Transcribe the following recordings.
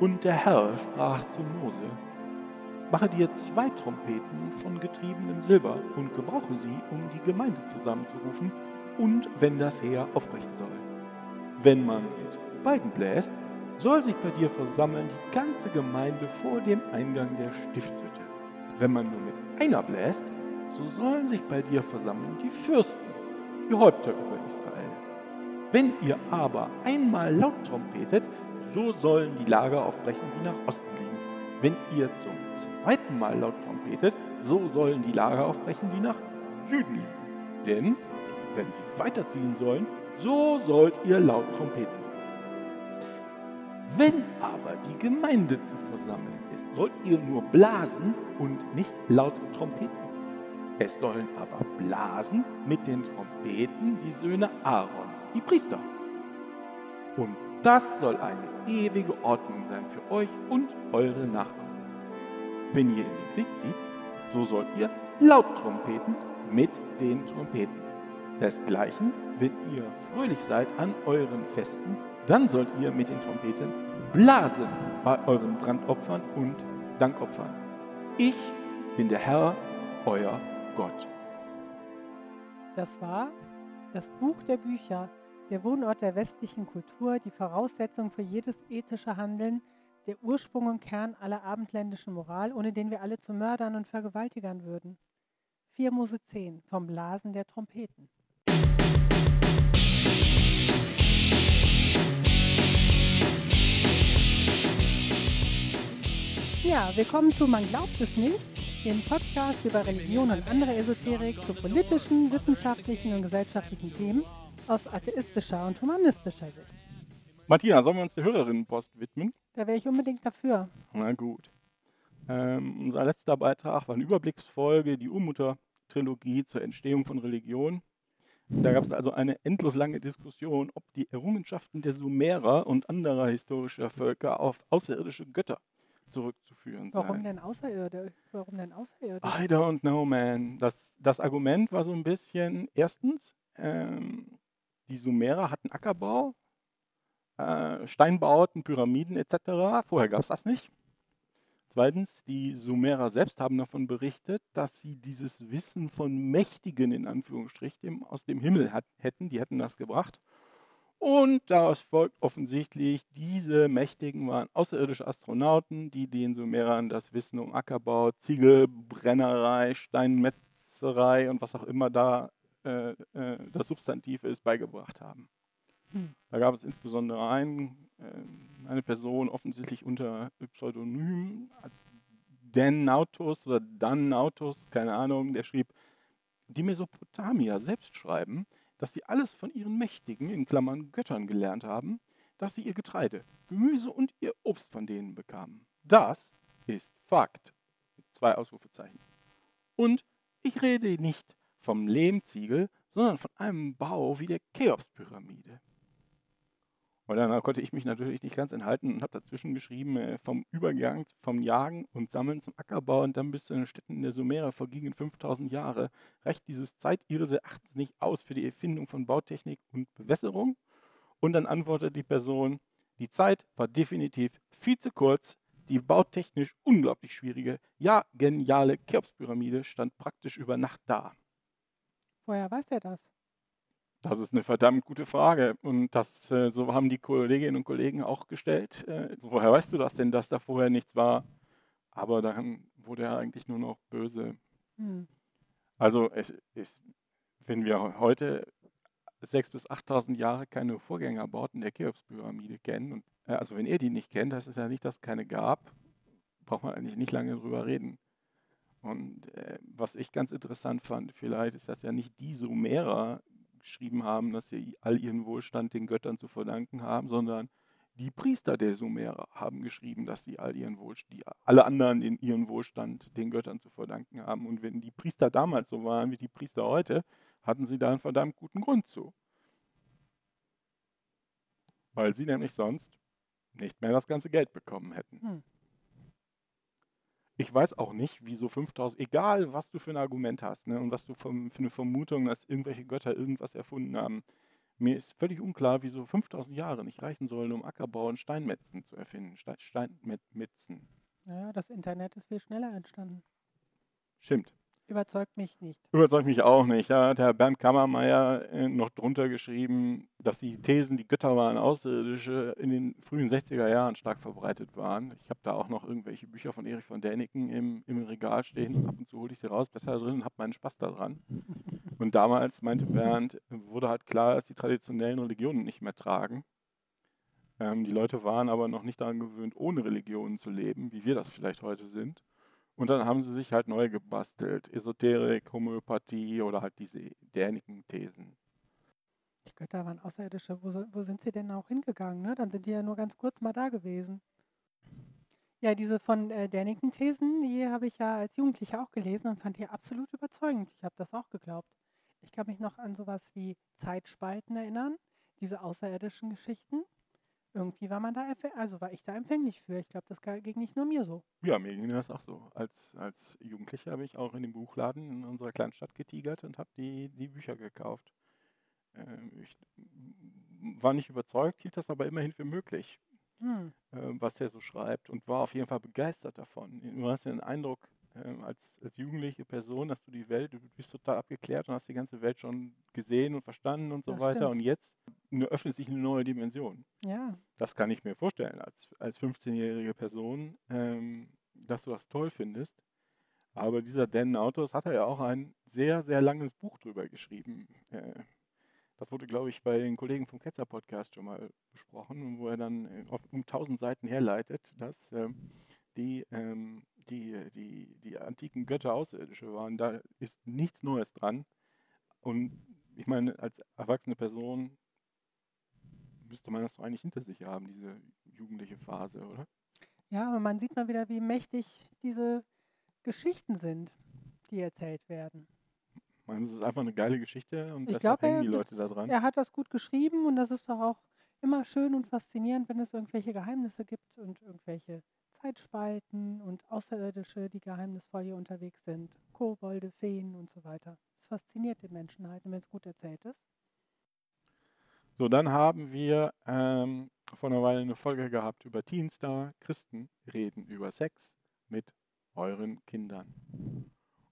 Und der Herr sprach zu Mose, Mache dir zwei Trompeten von getriebenem Silber und gebrauche sie, um die Gemeinde zusammenzurufen und wenn das Heer aufbrechen soll. Wenn man mit beiden bläst, soll sich bei dir versammeln die ganze Gemeinde vor dem Eingang der Stiftshütte. Wenn man nur mit einer bläst, so sollen sich bei dir versammeln die Fürsten, die Häupter über Israel. Wenn ihr aber einmal laut trompetet, so sollen die Lager aufbrechen, die nach Osten liegen. Wenn ihr zum zweiten Mal laut trompetet, so sollen die Lager aufbrechen, die nach Süden liegen. Denn wenn sie weiterziehen sollen, so sollt ihr laut trompeten. Wenn aber die Gemeinde zu versammeln ist, sollt ihr nur blasen und nicht laut trompeten. Es sollen aber blasen mit den Trompeten die Söhne Aarons, die Priester. Und das soll eine ewige Ordnung sein für euch und eure Nachkommen. Wenn ihr in den Krieg zieht, so sollt ihr laut trompeten mit den Trompeten. Desgleichen, wenn ihr fröhlich seid an euren Festen, dann sollt ihr mit den Trompeten blasen bei euren Brandopfern und Dankopfern. Ich bin der Herr, euer Gott. Das war das Buch der Bücher, der Wohnort der westlichen Kultur, die Voraussetzung für jedes ethische Handeln, der Ursprung und Kern aller abendländischen Moral, ohne den wir alle zu Mördern und Vergewaltigern würden. 4 Mose 10 vom Blasen der Trompeten. Ja, willkommen zu Man glaubt es nicht, dem Podcast über Religion und andere Esoterik zu politischen, wissenschaftlichen und gesellschaftlichen Themen aus atheistischer und humanistischer Sicht. Martina, sollen wir uns der Hörerinnenpost widmen? Da wäre ich unbedingt dafür. Na gut. Ähm, unser letzter Beitrag war eine Überblicksfolge, die Urmutter-Trilogie zur Entstehung von Religion. Da gab es also eine endlos lange Diskussion, ob die Errungenschaften der Sumerer und anderer historischer Völker auf außerirdische Götter zurückzuführen Warum seien. denn außerirdisch? Warum denn außerirdisch? I don't know, man. Das, das Argument war so ein bisschen, erstens, ähm, die Sumerer hatten Ackerbau, äh, Steinbauten, Pyramiden etc. Vorher gab es das nicht. Zweitens, die Sumerer selbst haben davon berichtet, dass sie dieses Wissen von Mächtigen in Anführungsstrichen aus dem Himmel hat, hätten, die hätten das gebracht. Und daraus folgt offensichtlich, diese Mächtigen waren außerirdische Astronauten, die den Sumerern das Wissen um Ackerbau, Ziegelbrennerei, Steinmetzerei und was auch immer da äh, äh, das Substantiv ist, beigebracht haben. Hm. Da gab es insbesondere einen, äh, eine Person, offensichtlich unter Pseudonym als Dan Nautus oder Dan Nautus, keine Ahnung, der schrieb, die Mesopotamier selbst schreiben, dass sie alles von ihren Mächtigen, in Klammern Göttern, gelernt haben, dass sie ihr Getreide, Gemüse und ihr Obst von denen bekamen. Das ist Fakt. Mit zwei Ausrufezeichen. Und ich rede nicht vom Lehmziegel, sondern von einem Bau wie der Cheops-Pyramide. Und dann konnte ich mich natürlich nicht ganz enthalten und habe dazwischen geschrieben, äh, vom Übergang vom Jagen und Sammeln zum Ackerbau und dann bis zu den Städten der Sumerer vergingen 5000 Jahre. Reicht dieses Zeit ihres Erachtens nicht aus für die Erfindung von Bautechnik und Bewässerung? Und dann antwortet die Person, die Zeit war definitiv viel zu kurz. Die bautechnisch unglaublich schwierige, ja geniale Cheops-Pyramide stand praktisch über Nacht da. Woher weiß er das? Das ist eine verdammt gute Frage. Und das, äh, so haben die Kolleginnen und Kollegen auch gestellt. Äh, woher weißt du das denn, dass da vorher nichts war? Aber dann wurde er eigentlich nur noch böse. Hm. Also es ist, wenn wir heute 6.000 bis 8.000 Jahre keine Vorgängerbauten der Cheops-Pyramide kennen, und, äh, also wenn ihr die nicht kennt, das ist ja nicht, dass es keine gab, braucht man eigentlich nicht lange drüber reden. Und äh, was ich ganz interessant fand, vielleicht ist das ja nicht die Sumerer geschrieben haben, dass sie all ihren Wohlstand den Göttern zu verdanken haben, sondern die Priester der Sumerer haben geschrieben, dass sie all ihren Wohlstand, alle anderen in ihren Wohlstand den Göttern zu verdanken haben. Und wenn die Priester damals so waren wie die Priester heute, hatten sie da einen verdammt guten Grund zu. Weil sie nämlich sonst nicht mehr das ganze Geld bekommen hätten. Hm. Ich weiß auch nicht, wieso 5000, egal was du für ein Argument hast ne, und was du vom, für eine Vermutung, dass irgendwelche Götter irgendwas erfunden haben, Mir ist völlig unklar, wieso 5000 Jahre nicht reichen sollen, um Ackerbau und Steinmetzen zu erfinden. Ste- Steinmetzen. Ja, das Internet ist viel schneller entstanden. Stimmt. Überzeugt mich nicht. Überzeugt mich auch nicht. Da hat Herr Bernd Kammermeier äh, noch drunter geschrieben, dass die Thesen, die Götter waren Außerirdische, in den frühen 60er Jahren stark verbreitet waren. Ich habe da auch noch irgendwelche Bücher von Erich von Däniken im, im Regal stehen und ab und zu hole ich sie raus, blätter drin und habe meinen Spaß daran. Und damals, meinte Bernd, wurde halt klar, dass die traditionellen Religionen nicht mehr tragen. Ähm, die Leute waren aber noch nicht daran gewöhnt, ohne Religionen zu leben, wie wir das vielleicht heute sind. Und dann haben sie sich halt neu gebastelt. Esoterik, Homöopathie oder halt diese däniken Thesen. Die Götter waren Außerirdische. Wo, wo sind sie denn auch hingegangen? Ne? Dann sind die ja nur ganz kurz mal da gewesen. Ja, diese von äh, Däniken-Thesen, die habe ich ja als Jugendlicher auch gelesen und fand die absolut überzeugend. Ich habe das auch geglaubt. Ich kann mich noch an sowas wie Zeitspalten erinnern, diese außerirdischen Geschichten. Irgendwie war man da, also war ich da empfänglich für. Ich glaube, das ging nicht nur mir so. Ja, mir ging das auch so. Als, als Jugendlicher habe ich auch in dem Buchladen in unserer kleinen Stadt getigert und habe die, die Bücher gekauft. Ähm, ich war nicht überzeugt, hielt das aber immerhin für möglich. Hm. äh, was der so schreibt und war auf jeden Fall begeistert davon. Du hast ja den Eindruck, ähm, als, als jugendliche Person, dass du die Welt, du bist total abgeklärt und hast die ganze Welt schon gesehen und verstanden und so Das weiter. stimmt. Und jetzt öffnet sich eine neue Dimension. Ja, Das kann ich mir vorstellen, als, als 15-jährige Person, ähm, dass du das toll findest. Aber dieser Dan Autos hat er ja auch ein sehr, sehr langes Buch drüber geschrieben. Äh, das wurde, glaube ich, bei den Kollegen vom Ketzer Podcast schon mal besprochen, wo er dann äh, auf, um 1000 Seiten herleitet, dass ähm, die, ähm, die, die, die antiken Götter Außerirdische waren. Da ist nichts Neues dran. Und ich meine, als erwachsene Person müsste man das doch eigentlich hinter sich haben, diese jugendliche Phase, oder? ja, aber man sieht mal wieder, wie mächtig diese Geschichten sind, die erzählt werden. Meine, es ist einfach eine geile Geschichte und Ich deshalb glaub, hängen die Leute da dran. Er hat das gut geschrieben und das ist doch auch immer schön und faszinierend, wenn es irgendwelche Geheimnisse gibt und irgendwelche Zeitspalten und Außerirdische, die geheimnisvoll hier unterwegs sind. Kobolde, Feen und so weiter. Es fasziniert die Menschen halt, und wenn es gut erzählt ist. So, dann haben wir ähm, vor einer Weile eine Folge gehabt über Teenstar. Christen reden über Sex mit euren Kindern.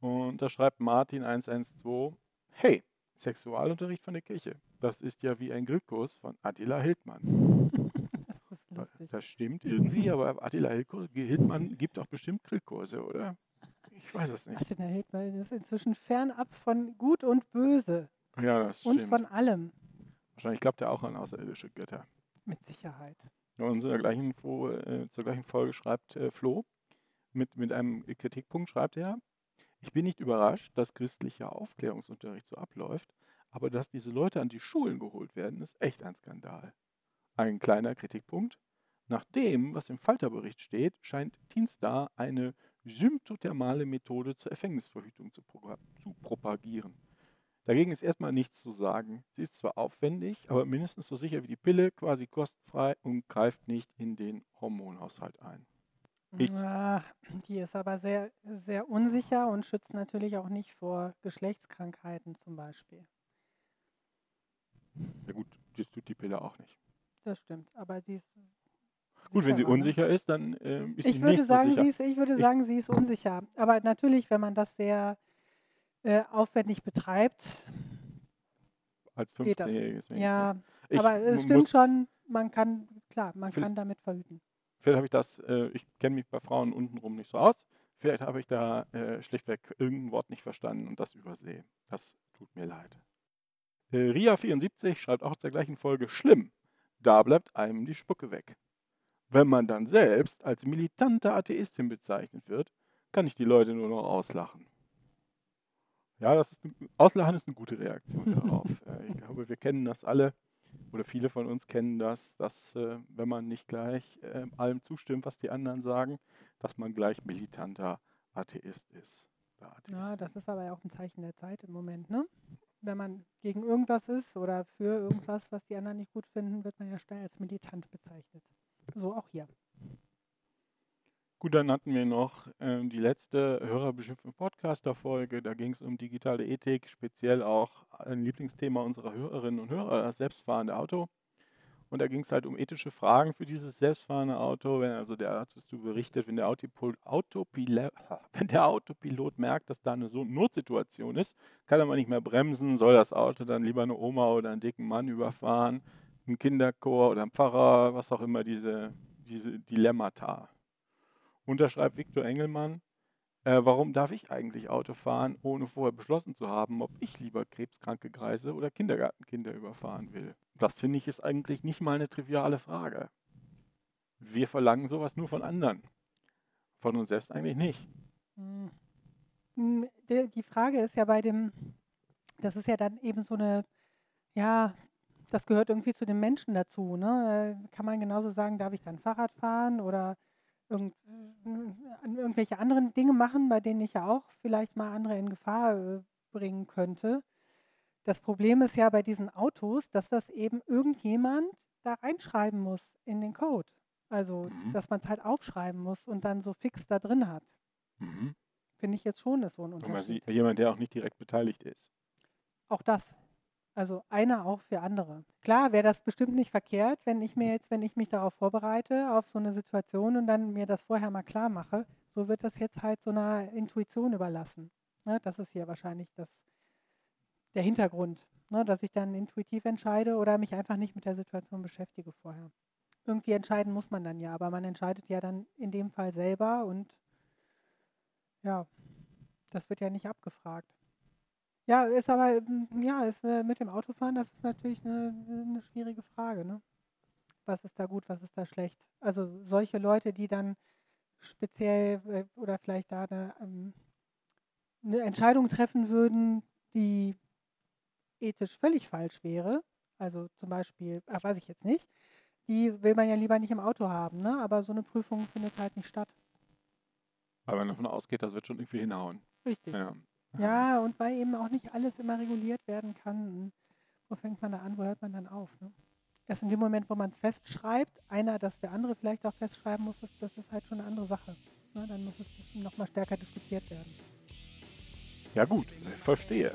Und da schreibt Martin 112, hey, Sexualunterricht von der Kirche. Das ist ja wie ein Grillkurs von Attila Hildmann. Das ist Da- lustig. Das stimmt irgendwie, aber Attila Hildmann gibt auch bestimmt Grillkurse, oder? Ich weiß es nicht. Martin Hildmann ist inzwischen fernab von Gut und Böse Ja, das und stimmt. von allem. Wahrscheinlich glaubt er auch an außerirdische Götter. Mit Sicherheit. Und der gleichen, äh, zur gleichen Folge schreibt äh, Flo, mit, mit einem Kritikpunkt schreibt er, ich bin nicht überrascht, dass christlicher Aufklärungsunterricht so abläuft, aber dass diese Leute an die Schulen geholt werden, ist echt ein Skandal. Ein kleiner Kritikpunkt. Nach dem, was im Falterbericht steht, scheint Teenstar eine symptothermale Methode zur Erfängnisverhütung zu, zu propagieren. Dagegen ist erstmal nichts zu sagen. Sie ist zwar aufwendig, aber mindestens so sicher wie die Pille, quasi kostenfrei und greift nicht in den Hormonhaushalt ein. Ich- Ah, die ist aber sehr, sehr unsicher und schützt natürlich auch nicht vor Geschlechtskrankheiten zum Beispiel. Ja gut, das tut die Pille auch nicht. Das stimmt, aber sie ist. Gut, wenn sie ne? unsicher ist, dann ähm, ist Ich sie würde nicht sagen, so sie sicher. ist, ich würde Ich- sagen, sie ist unsicher. Aber natürlich, wenn man das sehr äh, aufwendig betreibt, Als geht das. 15-jähriges Mädchen. ja, Ich aber es stimmt schon, man kann, klar, man kann damit verhüten. Vielleicht habe ich das, äh, ich kenne mich bei Frauen untenrum nicht so aus. Vielleicht habe ich da äh, schlichtweg irgendein Wort nicht verstanden und das übersehen. Das tut mir leid. Äh, Ria74 schreibt auch zur gleichen Folge, schlimm, da bleibt einem die Spucke weg. Wenn man dann selbst als militante Atheistin bezeichnet wird, kann ich die Leute nur noch auslachen. Ja, das ist, auslachen ist eine gute Reaktion darauf. ich glaube, wir kennen das alle oder viele von uns kennen das, dass äh, wenn man nicht gleich äh, allem zustimmt, was die anderen sagen, dass man gleich militanter Atheist ist. Ja, das ist aber ja auch ein Zeichen der Zeit im Moment, ne? Wenn man gegen irgendwas ist oder für irgendwas, was die anderen nicht gut finden, wird man ja schnell als militant bezeichnet. So auch hier. Gut, dann hatten wir noch ähm, die letzte Hörerbeschimpfung Podcaster-Folge. Da ging es um digitale Ethik, speziell auch ein Lieblingsthema unserer Hörerinnen und Hörer, das selbstfahrende Auto. Und da ging es halt um ethische Fragen für dieses selbstfahrende Auto. Wenn also der Arzt du berichtet, wenn der, Autopil Autopilot, wenn der Autopilot merkt, dass da eine so Notsituation ist, kann er mal nicht mehr bremsen, soll das Auto dann lieber eine Oma oder einen dicken Mann überfahren, einen Kinderchor oder einen Pfarrer, was auch immer diese, diese Dilemmata. Unterschreibt Viktor Engelmann, äh, warum darf ich eigentlich Auto fahren, ohne vorher beschlossen zu haben, ob ich lieber krebskranke Kreise oder Kindergartenkinder überfahren will? Das finde ich ist eigentlich nicht mal eine triviale Frage. Wir verlangen sowas nur von anderen. Von uns selbst eigentlich nicht. Hm. Hm, die Frage ist ja bei dem, das ist ja dann eben so eine, ja, das gehört irgendwie zu den Menschen dazu. Ne? Äh, kann man genauso sagen, darf ich dann Fahrrad fahren oder irgend, irgendwelche anderen Dinge machen, bei denen ich ja auch vielleicht mal andere in Gefahr äh, bringen könnte. Das Problem ist ja bei diesen Autos, dass das eben irgendjemand da reinschreiben muss in den Code. Also, mhm. dass man es halt aufschreiben muss und dann so fix da drin hat. Mhm. Finde ich jetzt schon, ist so ein Unterschied. Jemand, der auch nicht direkt beteiligt ist. Auch das. Also einer auch für andere. Klar wäre das bestimmt nicht verkehrt, wenn ich mir jetzt, wenn ich mich darauf vorbereite, auf so eine Situation und dann mir das vorher mal klar mache, so wird das jetzt halt so einer Intuition überlassen. Ne, das ist hier wahrscheinlich das, der Hintergrund, ne, dass ich dann intuitiv entscheide oder mich einfach nicht mit der Situation beschäftige vorher. Irgendwie entscheiden muss man dann ja, aber man entscheidet ja dann in dem Fall selber und ja, das wird ja nicht abgefragt. Ja, ist aber, hm, ja, ist, äh, mit dem Autofahren, das ist natürlich eine 'ne schwierige Frage, ne? Was ist da gut, was ist da schlecht? Also, solche Leute, die dann speziell, äh, oder vielleicht da 'ne ähm 'ne Entscheidung treffen würden, die ethisch völlig falsch wäre, also, zum Beispiel ach, weiß ich jetzt nicht, die will man ja lieber nicht im Auto haben, ne? Aber so eine Prüfung findet halt nicht statt. Weil man davon ausgeht, das wird schon irgendwie hinhauen. Richtig. Ja. Ja, und weil eben auch nicht alles immer reguliert werden kann. Wo fängt man da an, wo hört man dann auf? Ne? Erst in dem Moment, wo man es festschreibt, einer, dass der andere vielleicht auch festschreiben muss, das, das ist halt schon eine andere Sache. Ne? Dann muss es nochmal stärker diskutiert werden. Ja gut, verstehe.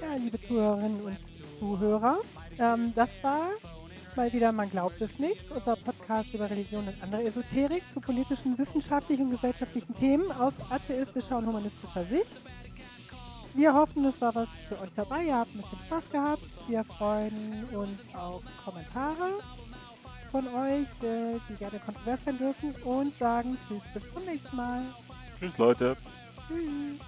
Ja, liebe Zuhörerinnen und Zuhörer, ähm, das war mal wieder Man glaubt es nicht, unser Podcast über Religion und andere Esoterik zu politischen, wissenschaftlichen und gesellschaftlichen Themen aus atheistischer und humanistischer Sicht. Wir hoffen, es war was für euch dabei. Ihr habt ein bisschen Spaß gehabt. Wir freuen uns auf Kommentare von euch, äh, die gerne kontrovers sein dürfen und sagen Tschüss, bis zum nächsten Mal. Tschüss, Leute. Tschüss.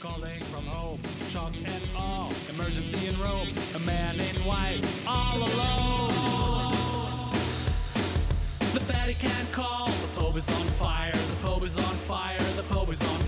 Calling from home. Shock and awe, emergency in Rome. A man in white, all alone. The Vatican call, the Pope is on fire. The Pope is on fire. The Pope is on fire.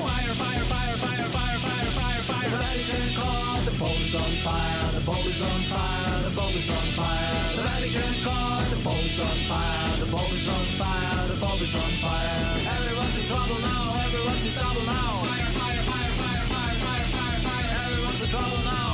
is on fire, the bulb is on fire, the bulb is on fire, the Vatican car. the bulb is on fire, the bulb is on fire, the bulb is on fire. Everyone's in trouble now, everyone's in trouble now. Fire, fire, fire, fire, fire, fire, fire, fire, everyone's in trouble now.